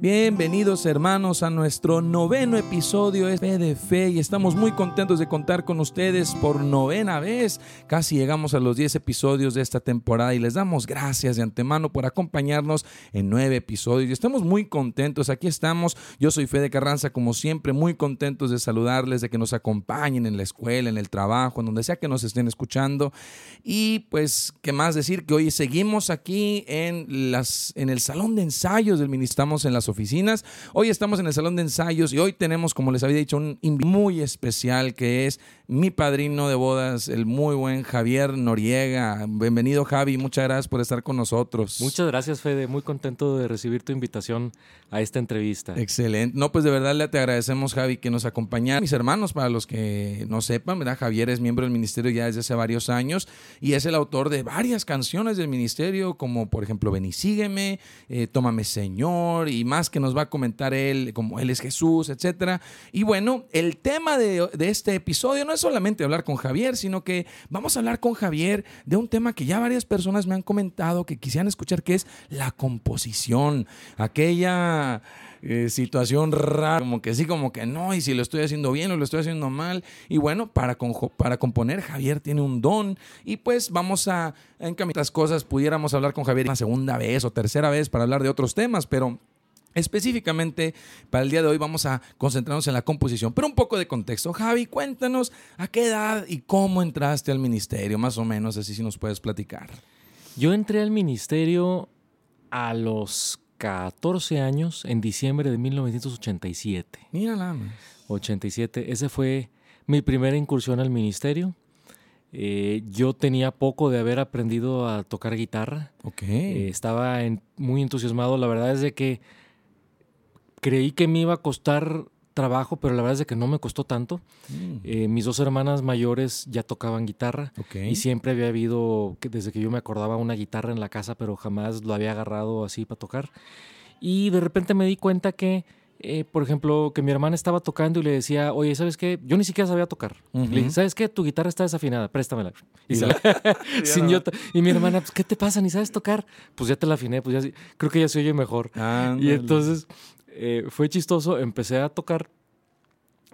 Bienvenidos hermanos a nuestro noveno episodio de Fe de Fe y estamos muy contentos de contar con ustedes por novena vez. Casi llegamos a los 10 episodios de esta temporada y les damos gracias de antemano por acompañarnos en nueve episodios y estamos muy contentos. Aquí estamos, yo soy Fede Carranza como siempre, muy contentos de saludarles, de que nos acompañen en la escuela, en el trabajo, en donde sea que nos estén escuchando. Y pues, ¿qué más decir? Que hoy seguimos aquí en, las, en el salón de ensayos del Ministerio, estamos en las oficinas. Hoy estamos en el salón de ensayos y hoy tenemos, como les había dicho, un invitado muy especial que es mi padrino de bodas, el muy buen Javier Noriega. Bienvenido Javi, muchas gracias por estar con nosotros. Muchas gracias Fede, muy contento de recibir tu invitación a esta entrevista. Excelente. No, pues de verdad le te agradecemos Javi que nos acompaña. Mis hermanos, para los que no sepan, ¿verdad? Javier es miembro del ministerio ya desde hace varios años y es el autor de varias canciones del ministerio, como por ejemplo Ven y sígueme, eh, Tómame Señor y más que nos va a comentar él, como Él es Jesús, etcétera. Y bueno, el tema de, este episodio no es solamente hablar con Javier, sino que vamos a hablar con Javier de un tema que ya varias personas me han comentado que quisieran escuchar, que es la composición, aquella eh, situación rara, como que sí, como que no, y si lo estoy haciendo bien o lo estoy haciendo mal. Y bueno, para, para componer, Javier tiene un don y pues vamos a encaminar las cosas, pudiéramos hablar con Javier una segunda vez o tercera vez para hablar de otros temas, pero Específicamente, para el día de hoy vamos a concentrarnos en la composición, pero un poco de contexto. Javi, cuéntanos a qué edad y cómo entraste al ministerio, más o menos, así si nos puedes platicar. Yo entré al ministerio a los 14 años, en diciembre de 1987. Mira nada 87, ese fue mi primera incursión al ministerio. Eh, yo tenía poco de haber aprendido a tocar guitarra. Ok. Eh, estaba muy entusiasmado. La verdad es de que creí que me iba a costar trabajo, pero la verdad es que no me costó tanto. Mm. Eh, mis dos hermanas mayores ya tocaban guitarra y siempre había habido, desde que yo me acordaba, una guitarra en la casa, pero jamás lo había agarrado así para tocar. Y de repente me di cuenta que, eh, por ejemplo, que mi hermana estaba tocando y le decía, oye, ¿sabes qué? Yo ni siquiera sabía tocar. Le dije, ¿sabes qué? Tu guitarra está desafinada, préstamela. Y, y mi hermana, pues, ¿qué te pasa? ¿Ni sabes tocar? Pues ya te la afiné, pues ya creo que ya se oye mejor. y entonces eh, fue chistoso, empecé a tocar.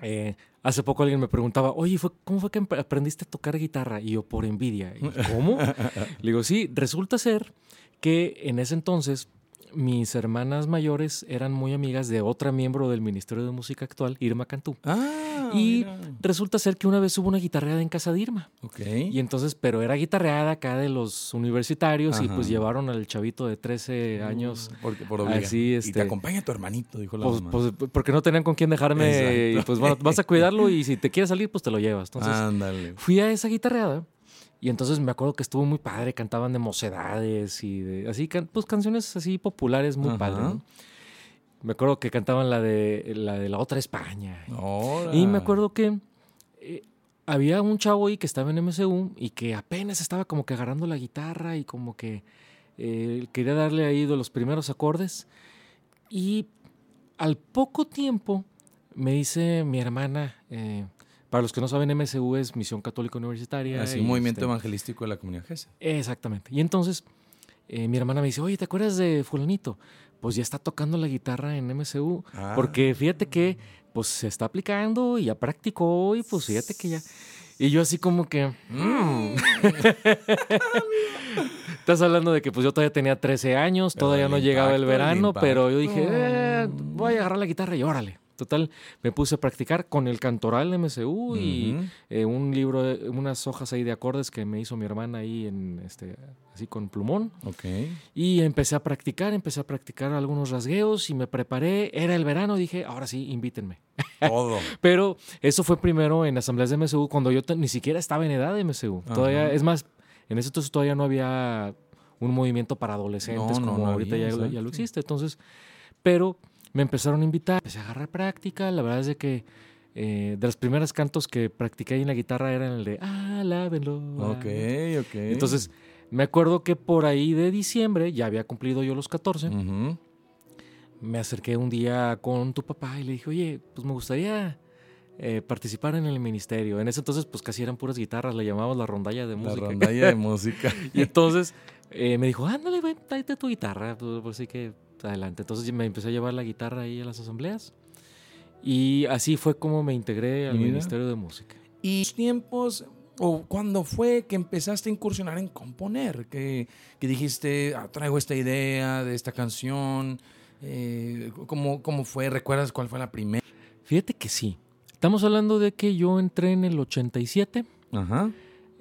Eh, hace poco alguien me preguntaba, oye, ¿cómo fue que aprendiste a tocar guitarra? Y yo, por envidia. ¿Cómo? Le digo, sí, resulta ser que en ese entonces mis hermanas mayores eran muy amigas de otra miembro del Ministerio de Música actual, Irma Cantú. Ah, y resulta ser que una vez hubo una guitarreada en casa de Irma. Ok. Y entonces, pero era guitarreada acá de los universitarios y pues llevaron al chavito de 13 mm, años. Porque por así, este, Y te acompaña tu hermanito, dijo la pues, mamá. Pues, porque no tenían con quién dejarme. Y pues bueno, vas a cuidarlo y si te quieres salir, pues te lo llevas. Entonces, Ándale. fui a esa guitarreada y entonces me acuerdo que estuvo muy padre, cantaban de mocedades y de, así, pues canciones así populares muy padres. Me acuerdo que cantaban la de la, de la otra España. Y me acuerdo que eh, había un chavo ahí que estaba en MCU y que apenas estaba como que agarrando la guitarra y como que eh, quería darle ahí de los primeros acordes. Y al poco tiempo me dice mi hermana, eh, para los que no saben, MSU es Misión Católica Universitaria. Así, un movimiento este, evangelístico de la comunidad GESE. Exactamente. Y entonces eh, mi hermana me dice, oye, ¿te acuerdas de fulanito? Pues ya está tocando la guitarra en MSU. Ah. Porque fíjate que pues se está aplicando y ya practicó y pues fíjate que ya... Y yo así como que... Mm". Estás hablando de que pues yo todavía tenía 13 años, todavía no llegaba el verano, pero yo dije, eh, voy a agarrar la guitarra y órale. Total, me puse a practicar con el cantoral MCU y eh, un libro, unas hojas ahí de acordes que me hizo mi hermana ahí en este, así con plumón. Ok. Y empecé a practicar, empecé a practicar algunos rasgueos y me preparé. Era el verano, dije, ahora sí, invítenme. Todo. Pero eso fue primero en asambleas de MCU cuando yo ni siquiera estaba en edad de MCU. Todavía, es más, en ese entonces todavía no había un movimiento para adolescentes como ahorita ya, ya, lo existe. Entonces, pero me empezaron a invitar, empecé a agarrar práctica, la verdad es de que eh, de los primeros cantos que practiqué ahí en la guitarra eran el de Alábenlo. Ok, ok. Entonces, me acuerdo que por ahí de diciembre, ya había cumplido yo los 14, me acerqué un día con tu papá y le dije, oye, pues me gustaría eh, participar en el ministerio. En ese entonces, pues casi eran puras guitarras, le llamábamos la rondalla de música. La rondalla de música. y entonces eh, me dijo, ándale, güey, tráete tu guitarra, pues, así que adelante. Entonces me empecé a llevar la guitarra ahí a las asambleas. Y así fue como me integré al Mira. Ministerio de Música. ¿Y los tiempos o cuándo fue que empezaste a incursionar en componer? Que, que dijiste, "Ah, traigo esta idea de esta canción. Eh, ¿cómo, ¿Cómo fue? ¿Recuerdas cuál fue la primera? Fíjate que sí. Estamos hablando de que yo entré en el 87, Ajá.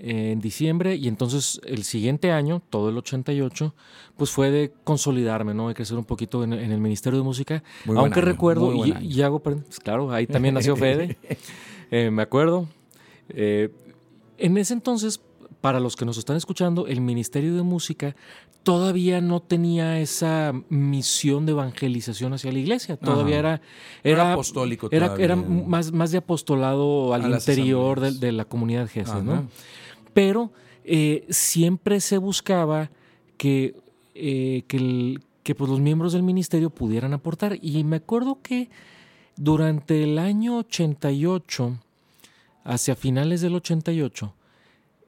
En diciembre, y entonces el siguiente año, todo el 88, pues fue de consolidarme, ¿no? De crecer un poquito en, en el Ministerio de Música. Muy Aunque año, recuerdo, y, hago, pues claro, ahí también nació Fede, eh, me acuerdo. Eh, en ese entonces, para los que nos están escuchando, el Ministerio de Música todavía no tenía esa misión de evangelización hacia la iglesia. Todavía Ajá. era, Era era, apostólico era, era más, más de apostolado al A interior de, de la comunidad Ajá. ¿no? Pero eh, siempre se buscaba que, eh, que, el- que, pues, los miembros del ministerio pudieran aportar. Y me acuerdo que durante el año 88, hacia finales del 88,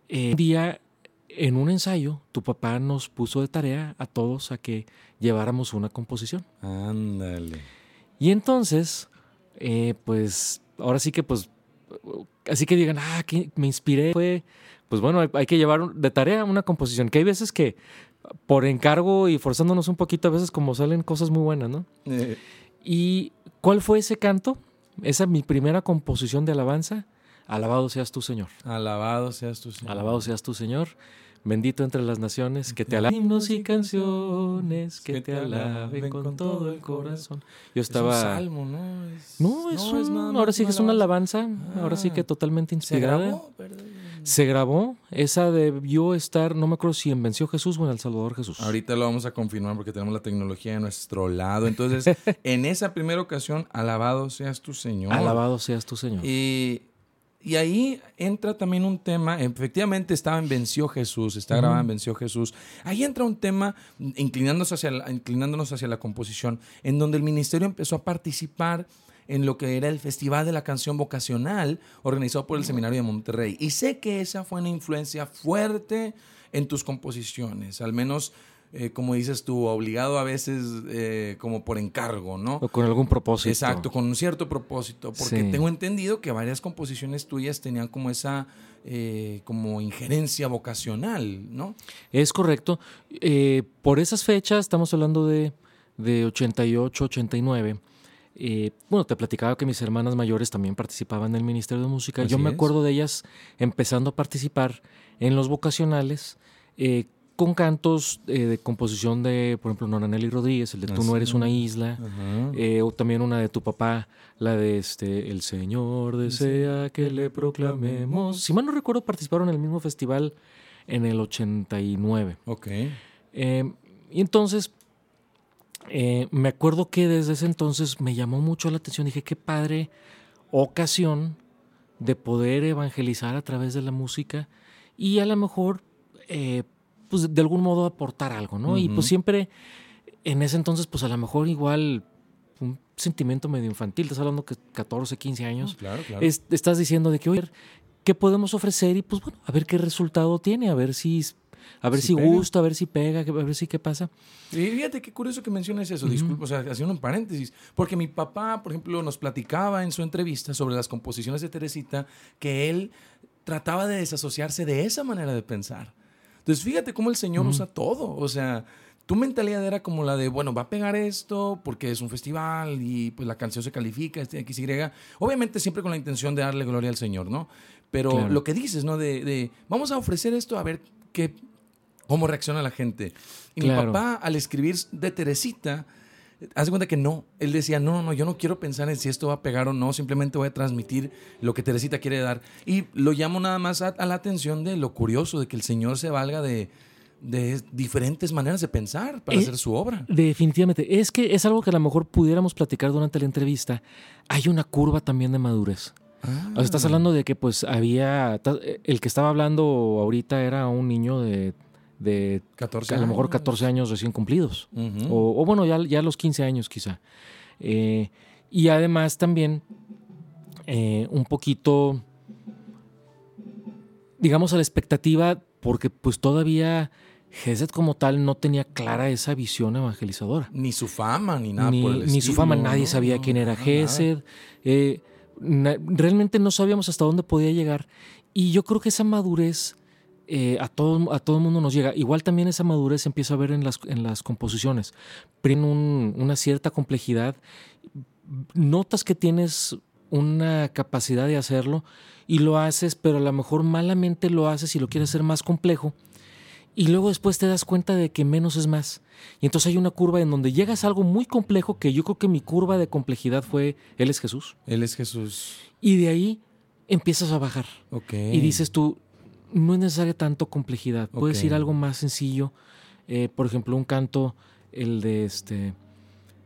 eh, un día en un ensayo, tu papá nos puso de tarea a todos a que lleváramos una composición. Ándale. Y entonces, eh, pues, ahora sí que, pues, así que digan, ah, que me inspiré, fue, pues bueno, hay, hay que llevar de tarea una composición, que hay veces que por encargo y forzándonos un poquito, a veces como salen cosas muy buenas, ¿no? Eh, ¿Y cuál fue ese canto? Esa mi primera composición de alabanza. Alabado seas tú, Señor. alabado seas tu Señor. Alabado seas tú, Señor. Bendito entre las naciones, que te alaben. Himnos y canciones que te alaben con todo el corazón. Yo Es un estaba. salmo, ¿no? Es- No, es, un- nada más ahora sí que es una alabanza. alabanza, ahora sí Ah. que totalmente ¿Se inspirada. grabó? Se grabó, esa debió estar, no me acuerdo si en Venció Jesús o en El Salvador Jesús. Ahorita lo vamos a confirmar porque tenemos la tecnología de nuestro lado. Entonces, en esa primera ocasión, alabado seas tu Señor. Alabado seas tu Señor. Y, y ahí entra también un tema, efectivamente estaba en Venció Jesús, está grabada en Venció Jesús. Ahí entra un tema, inclinándose hacia la- inclinándonos hacia la composición, en donde el ministerio empezó a participar en lo que era el Festival de la Canción Vocacional, organizado por el Seminario de Monterrey. Y sé que esa fue una influencia fuerte en tus composiciones, al menos, eh, como dices tú, obligado a veces eh, como por encargo, ¿no? O con algún propósito. Exacto, con un cierto propósito, porque Sí. tengo entendido que varias composiciones tuyas tenían como esa eh, como injerencia vocacional, ¿no? Es correcto. Por esas fechas, estamos hablando de, de 88, 89. Eh, bueno, te platicaba que mis hermanas mayores también participaban en el Ministerio de Música. Yo Así me es. acuerdo de ellas empezando a participar en los vocacionales eh, con cantos eh, de composición de, por ejemplo, Nora Nelly Rodríguez, el de Tú no eres una isla. O también una de tu papá, la de este El Señor desea que le proclamemos. Si mal no recuerdo, participaron en el mismo festival en el 89. Ok. Eh, y entonces, eh, me acuerdo que desde ese entonces me llamó mucho la atención. Dije, qué padre ocasión de poder evangelizar a través de la música y a lo mejor, eh, pues de algún modo aportar algo, ¿no? Y pues siempre, en ese entonces, pues a lo mejor igual un sentimiento medio infantil, estás hablando que 14, 15 años, Claro, claro. es- estás diciendo de que, oye, ¿qué podemos ofrecer? Y pues bueno, a ver qué resultado tiene, a ver si, a ver Si si, gusta, a ver si pega, a ver si qué pasa. Y fíjate qué curioso que menciones eso, disculpa, o sea, haciendo un paréntesis, porque mi papá, por ejemplo, nos platicaba en su entrevista sobre las composiciones de Teresita que él trataba de desasociarse de esa manera de pensar. Entonces, fíjate cómo el Señor usa todo, o sea, tu mentalidad era como la de, bueno, va a pegar esto porque es un festival y pues la canción se califica, este X, Y, obviamente siempre con la intención de darle gloria al Señor, ¿no? Pero Claro. lo que dices, ¿no? De, de, vamos a ofrecer esto a ver qué, cómo reacciona la gente. Y mi papá, al escribir de Teresita, hace cuenta que no. Él decía, no, no, yo no quiero pensar en si esto va a pegar o no, simplemente voy a transmitir lo que Teresita quiere dar. Y lo llamo nada más a, a la atención de lo curioso, de que el Señor se valga de, de diferentes maneras de pensar para Eh, hacer su obra. Definitivamente. Es que es algo que a lo mejor pudiéramos platicar durante la entrevista. Hay una curva también de madurez. Ah. O sea, estás hablando de que pues había... ta- El que estaba hablando ahorita era un niño de, de 14 a lo mejor años. 14 años recién cumplidos. O, o bueno, ya, ya los 15 años quizá. Eh, y además también eh, un poquito, digamos, a la expectativa, porque pues todavía Gesed como tal no tenía clara esa visión evangelizadora. Ni su fama, ni nada ni, por el ni su fama, nadie ¿no? sabía No, quién era Gesed. eh, realmente no sabíamos hasta dónde podía llegar. Y yo creo que esa madurez eh, a todo a todo mundo nos llega. Igual también esa madurez se empieza a ver en las, en las composiciones. Tienen un- una cierta complejidad. Notas que tienes una capacidad de hacerlo y lo haces, pero a lo mejor malamente lo haces y lo quieres hacer más complejo. Y luego después te das cuenta de que menos es más. Y entonces hay una curva en donde llegas a algo muy complejo, que yo creo que mi curva de complejidad fue Él es Jesús. Él es Jesús. Y de ahí empiezas a bajar. Y dices tú, no es necesaria tanto complejidad. Puedes Ok. ir algo más sencillo. Eh, por ejemplo, un canto, el de este,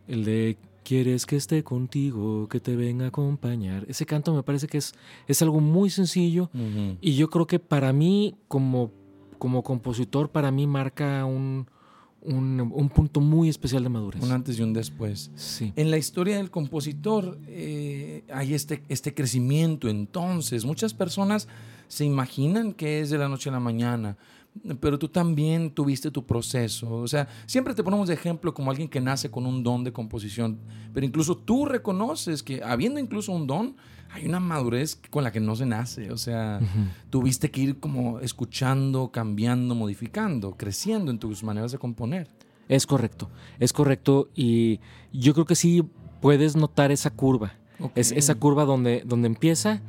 el de Quieres que esté contigo, que te venga a acompañar. Ese canto me parece que es, es algo muy sencillo. Y yo creo que para mí, como, como compositor, para mí marca un, un, un punto muy especial de madurez. Un antes y un después. Sí. En la historia del compositor eh, hay este, este crecimiento entonces. Muchas personas se imaginan que es de la noche a la mañana, pero tú también tuviste tu proceso. O sea, siempre te ponemos de ejemplo como alguien que nace con un don de composición, pero incluso tú reconoces que habiendo incluso un don, hay una madurez con la que no se nace. O sea, tuviste que ir como escuchando, cambiando, modificando, creciendo en tus maneras de componer. Es correcto, es correcto. Y yo creo que sí puedes notar esa curva. Es esa curva donde, donde empieza,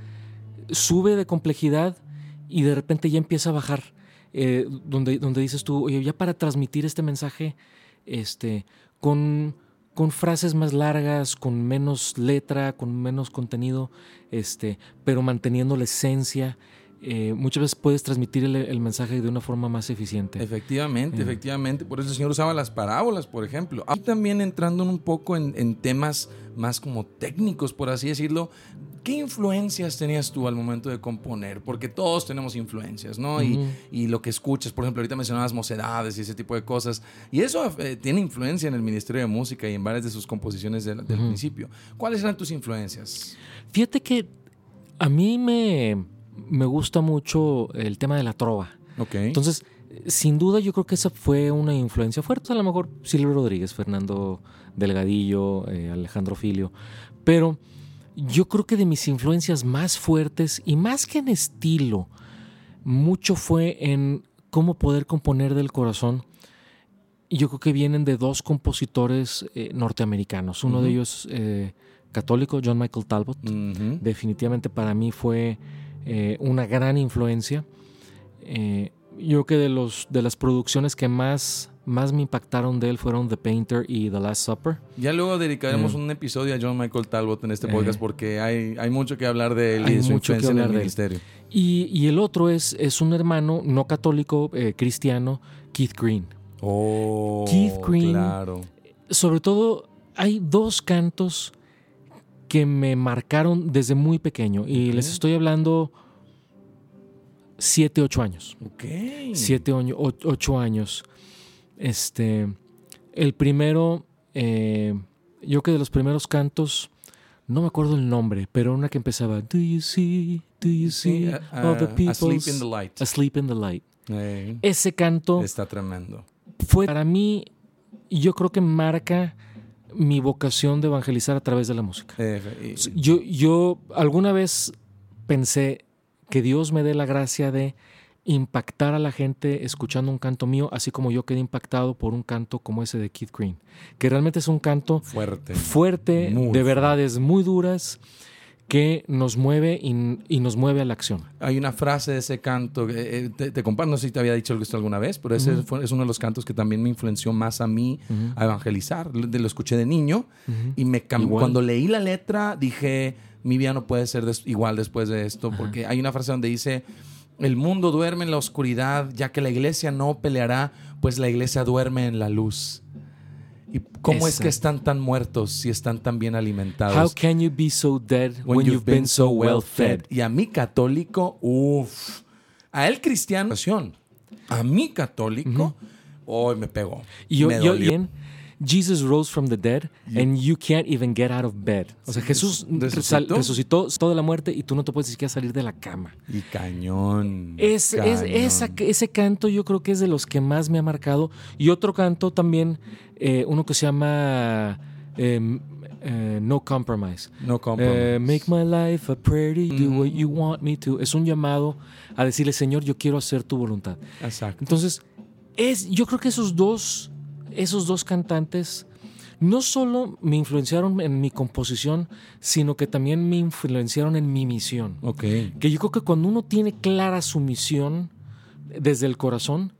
sube de complejidad y de repente ya empieza a bajar. Eh, donde, donde dices tú, oye, ya para transmitir este mensaje este, con, con frases más largas, con menos letra, con menos contenido, este, pero manteniendo la esencia, eh, muchas veces puedes transmitir el, el mensaje de una forma más eficiente. Efectivamente, Eh. efectivamente. Por eso el Señor usaba las parábolas, por ejemplo. Aquí también entrando un poco en, en temas más como técnicos, por así decirlo. ¿Qué influencias tenías tú al momento de componer? Porque todos tenemos influencias, ¿no? y, y lo que escuchas, por ejemplo, ahorita mencionabas mocedades y ese tipo de cosas. Y eso eh, tiene influencia en el Ministerio de Música y en varias de sus composiciones del, del principio. ¿Cuáles eran tus influencias? Fíjate que a mí me, me gusta mucho el tema de la trova. Ok. Entonces, sin duda yo creo que esa fue una influencia fuerte. A lo mejor Silvio Rodríguez, Fernando Delgadillo, eh, Alejandro Filio. Pero yo creo que de mis influencias más fuertes y más que en estilo, mucho fue en cómo poder componer del corazón. Y yo creo que vienen de dos compositores eh, norteamericanos. Uno de ellos eh, católico, John Michael Talbot definitivamente para mí fue eh, una gran influencia. Eh, yo creo que de, los, de las producciones que más, más me impactaron de él fueron The Painter y The Last Supper. Ya luego dedicaremos Mm. un episodio a John Michael Talbot en este Eh. podcast porque hay, hay mucho que hablar de él y de su mucho que influencia en el ministerio. Y, y el otro es, es un hermano no católico, eh, cristiano, Keith Green. Oh, Keith Green. Claro. Sobre todo, hay dos cantos que me marcaron desde muy pequeño. Y les estoy hablando siete, ocho años. Ok. siete años, o- ocho años. Este, el primero, eh, yo que de los primeros cantos, no me acuerdo el nombre, pero una que empezaba, Do you see, do you Sí, see all the people Asleep in the Light. asleep in the light. Eh, Ese canto está tremendo. fue para mí, yo creo que marca mi vocación de evangelizar a través de la música. Eh, y- Yo, yo alguna vez pensé que Dios me dé la gracia de impactar a la gente escuchando un canto mío, así como yo quedé impactado por un canto como ese de Keith Green, que realmente es un canto fuerte. fuerte, Muy de verdades muy duras, que nos mueve y, y nos mueve a la acción. Hay una frase de ese canto, eh, te, te comparto, no sé si te había dicho esto alguna vez, pero ese fue- es uno de los cantos que también me influenció más a mí a evangelizar. Lo, lo escuché de niño y me cambió. Igual. Cuando leí la letra dije, mi vida no puede ser des- igual después de esto, porque hay una frase donde dice, el mundo duerme en la oscuridad, ya que la iglesia no peleará, pues la iglesia duerme en la luz. ¿Y cómo es que están tan muertos si están tan bien alimentados? How can you be so dead when, you've been so well fed? Y a mí católico, uff. A él cristiano, a mí católico, hoy me pegó. Y yo, me yo- dolió. bien, Jesus rose from the dead and you can't even get out of bed. O sea, Jesús ¿Resucitó? resucitó de la muerte y tú no te puedes ni siquiera salir de la cama. Y cañón. Es, es- cañón. esa- ese canto yo creo que es de los que más me ha marcado. Y otro canto también, eh, uno que se llama eh, eh, No Compromise. No compromise. Eh, make my life a prayer, do what you want me to. Es un llamado a decirle, Señor, yo quiero hacer tu voluntad. Exacto. Entonces, es, yo creo que esos dos, esos dos cantantes no solo me influenciaron en mi composición, sino que también me influenciaron en mi misión. Ok. Que yo creo que cuando uno tiene clara su misión desde el corazón,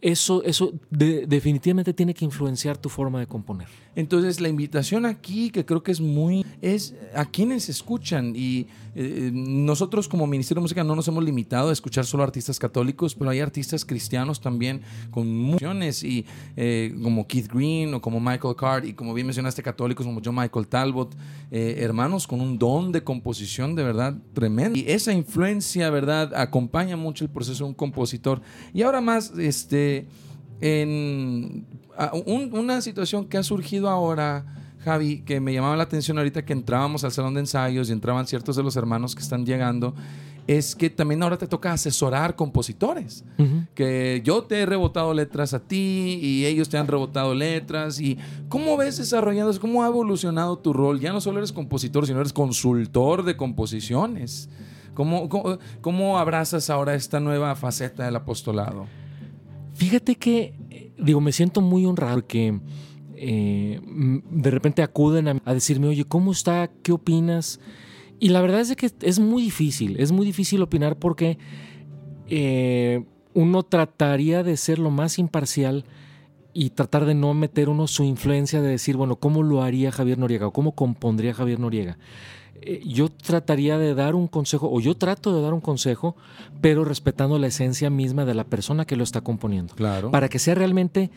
eso, eso de- definitivamente tiene que influenciar tu forma de componer. Entonces la invitación aquí, que creo que es muy, es a quienes escuchan y eh, nosotros como Ministerio de Música no nos hemos limitado a escuchar solo artistas católicos, pero hay artistas cristianos también con muchas y eh, como Keith Green o como Michael Card y como bien mencionaste católicos como John Michael Talbot, eh, hermanos con un don de composición de verdad tremendo. Y esa influencia, verdad, acompaña mucho el proceso de un compositor. Y ahora más, este en a- un- una situación que ha surgido ahora, Javi, que me llamaba la atención ahorita que entrábamos al salón de ensayos y entraban ciertos de los hermanos que están llegando, es que también ahora te toca asesorar compositores. Que yo te he rebotado letras a ti y ellos te han rebotado letras. ¿Y cómo ves desarrollando, cómo ha evolucionado tu rol? Ya no solo eres compositor, sino eres consultor de composiciones. ¿Cómo, cómo, cómo abrazas ahora esta nueva faceta del apostolado? Fíjate que, digo, me siento muy honrado porque eh, m- de repente acuden a, decirme, oye, ¿cómo está? ¿Qué opinas? Y la verdad es que es muy difícil, es muy difícil opinar porque eh, uno trataría de ser lo más imparcial y tratar de no meter uno su influencia de decir, bueno, ¿cómo lo haría Javier Noriega o cómo compondría Javier Noriega? Eh, yo trataría de dar un consejo, o yo trato de dar un consejo, pero respetando la esencia misma de la persona que lo está componiendo, Claro. para que sea realmente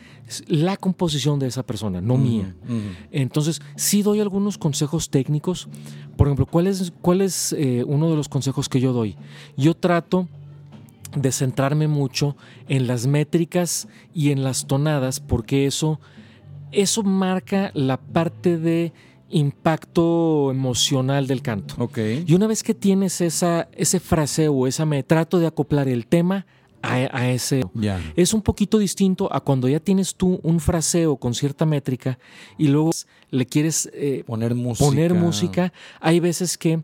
la composición de esa persona, no mía. Entonces, sí doy algunos consejos técnicos. Por ejemplo, ¿cuál es, cuál es eh, uno de los consejos que yo doy? Yo trato de centrarme mucho en las métricas y en las tonadas, porque eso, eso marca la parte de impacto emocional del canto. Ok. Y una vez que tienes esa, ese fraseo o esa me trato de acoplar el tema a, a ese. Es un poquito distinto a cuando ya tienes tú un fraseo con cierta métrica y luego le quieres eh, Poner música. poner música. Hay veces que,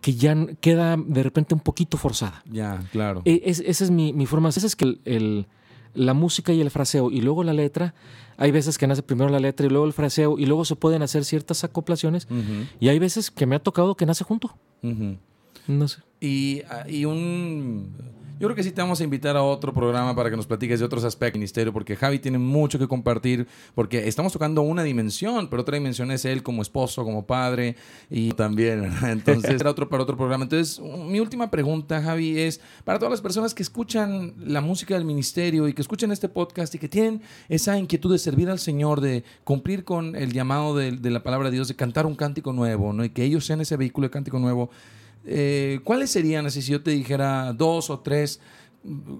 que ya queda de repente un poquito forzada. Ya, claro. E- es- esa es mi, mi forma. Esa es que el- el- la música y el fraseo y luego la letra. Hay veces que nace primero la letra y luego el fraseo y luego se pueden hacer ciertas acoplaciones. Y hay veces que me ha tocado que nace junto. No sé. Y, ah, y un... Yo creo que sí te vamos a invitar a otro programa para que nos platiques de otros aspectos del ministerio, porque Javi tiene mucho que compartir, porque estamos tocando una dimensión, pero otra dimensión es él como esposo, como padre, y también, ¿verdad? Entonces, era otro para otro programa. Entonces, mi última pregunta, Javi, es para todas las personas que escuchan la música del ministerio y que escuchan este podcast y que tienen esa inquietud de servir al Señor, de cumplir con el llamado de, de la palabra de Dios, de cantar un cántico nuevo, ¿no? Y que ellos sean ese vehículo de cántico nuevo. Eh, ¿Cuáles serían, así si yo te dijera dos o tres,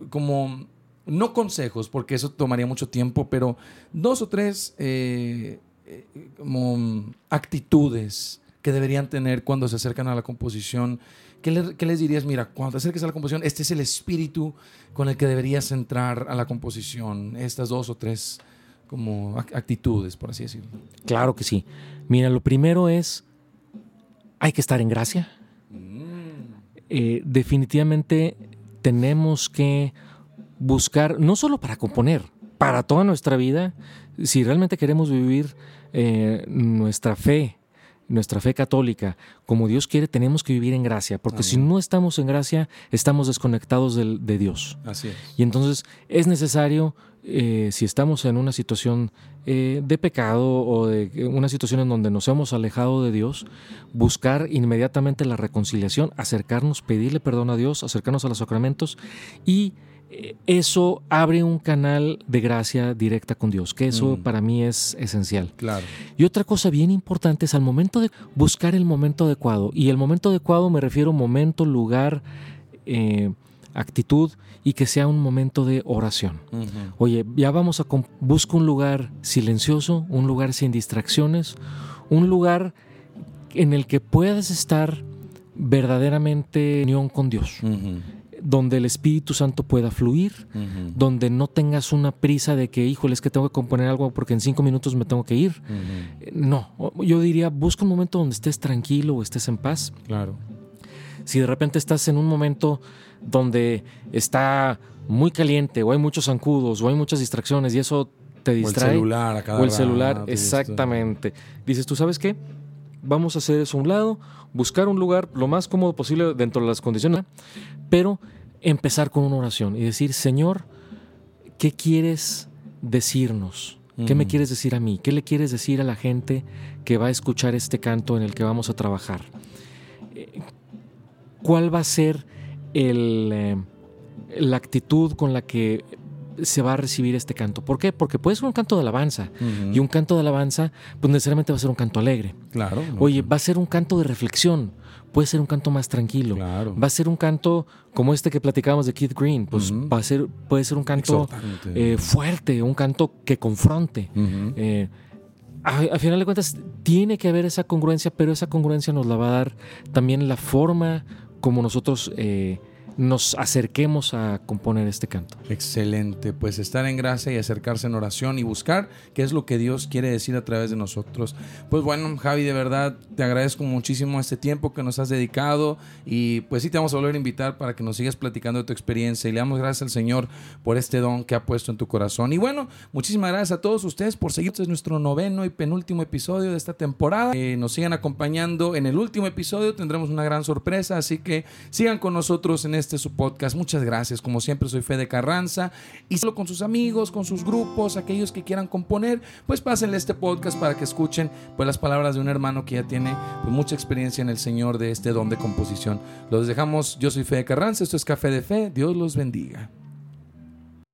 como, no consejos, porque eso tomaría mucho tiempo, pero dos o tres eh, eh, como actitudes que deberían tener cuando se acercan a la composición? ¿Qué, qué les dirías? Mira, cuando te acerques a la composición, este es el espíritu con el que deberías entrar a la composición. Estas dos o tres como ac- actitudes, por así decirlo. Claro que sí. Mira, lo primero es, hay que estar en gracia. Eh, definitivamente tenemos que buscar, no solo para componer, para toda nuestra vida, si realmente queremos vivir eh, nuestra fe, nuestra fe católica, como Dios quiere, tenemos que vivir en gracia, porque si no estamos en gracia, estamos desconectados del- de Dios. Así es. Y entonces es necesario, eh, si estamos en una situación eh, de pecado o de una situación en donde nos hemos alejado de Dios, buscar inmediatamente la reconciliación, acercarnos, pedirle perdón a Dios, acercarnos a los sacramentos y eh, eso abre un canal de gracia directa con Dios, que eso Mm. para mí es esencial. Claro. Y otra cosa bien importante es al momento de buscar el momento adecuado. Y el momento adecuado me refiero momento, lugar, eh, actitud y que sea un momento de oración. Oye, ya vamos a buscar un lugar silencioso, un lugar sin distracciones, un lugar en el que puedas estar verdaderamente en unión con Dios donde el Espíritu Santo pueda fluir, donde no tengas una prisa de que, híjole, es que tengo que componer algo porque en cinco minutos me tengo que ir. No, yo diría, busca un momento donde estés tranquilo o estés en paz. Claro. Si de repente estás en un momento donde está muy caliente o hay muchos zancudos o hay muchas distracciones y eso te distrae. O el celular O el celular, exactamente. Dices, ¿tú sabes qué? Vamos a hacer eso a un lado, buscar un lugar lo más cómodo posible dentro de las condiciones, pero empezar con una oración y decir, Señor, ¿qué quieres decirnos? ¿Qué me quieres decir a mí? ¿Qué le quieres decir a la gente que va a escuchar este canto en el que vamos a trabajar? ¿Cuál va a ser el, eh, la actitud con la que se va a recibir este canto. ¿Por qué? Porque puede ser un canto de alabanza. Y un canto de alabanza, pues necesariamente va a ser un canto alegre. Claro. Oye, va a ser un canto de reflexión puede ser un canto más tranquilo. Va a ser un canto como este que platicábamos de Keith Green, pues va a ser, puede ser un canto eh, fuerte, un canto que confronte. Eh, a, final de cuentas, tiene que haber esa congruencia, pero esa congruencia nos la va a dar también la forma como nosotros eh, nos acerquemos a componer este canto. Excelente, pues estar en gracia y acercarse en oración y buscar qué es lo que Dios quiere decir a través de nosotros. Pues bueno, Javi, de verdad te agradezco muchísimo este tiempo que nos has dedicado y pues sí te vamos a volver a invitar para que nos sigas platicando de tu experiencia y le damos gracias al Señor por este don que ha puesto en tu corazón. Y bueno, muchísimas gracias a todos ustedes por seguir. Este es nuestro noveno y penúltimo episodio de esta temporada. Eh, nos sigan acompañando en el último episodio, tendremos una gran sorpresa, así que sigan con nosotros en este este su podcast. Muchas gracias. Como siempre, soy Fede Carranza. Y solo con sus amigos, con sus grupos, aquellos que quieran componer, pues pásenle este podcast para que escuchen pues, las palabras de un hermano que ya tiene pues, mucha experiencia en el Señor de este don de composición. Los dejamos. Yo soy Fede Carranza. Esto es Café de Fe. Dios los bendiga.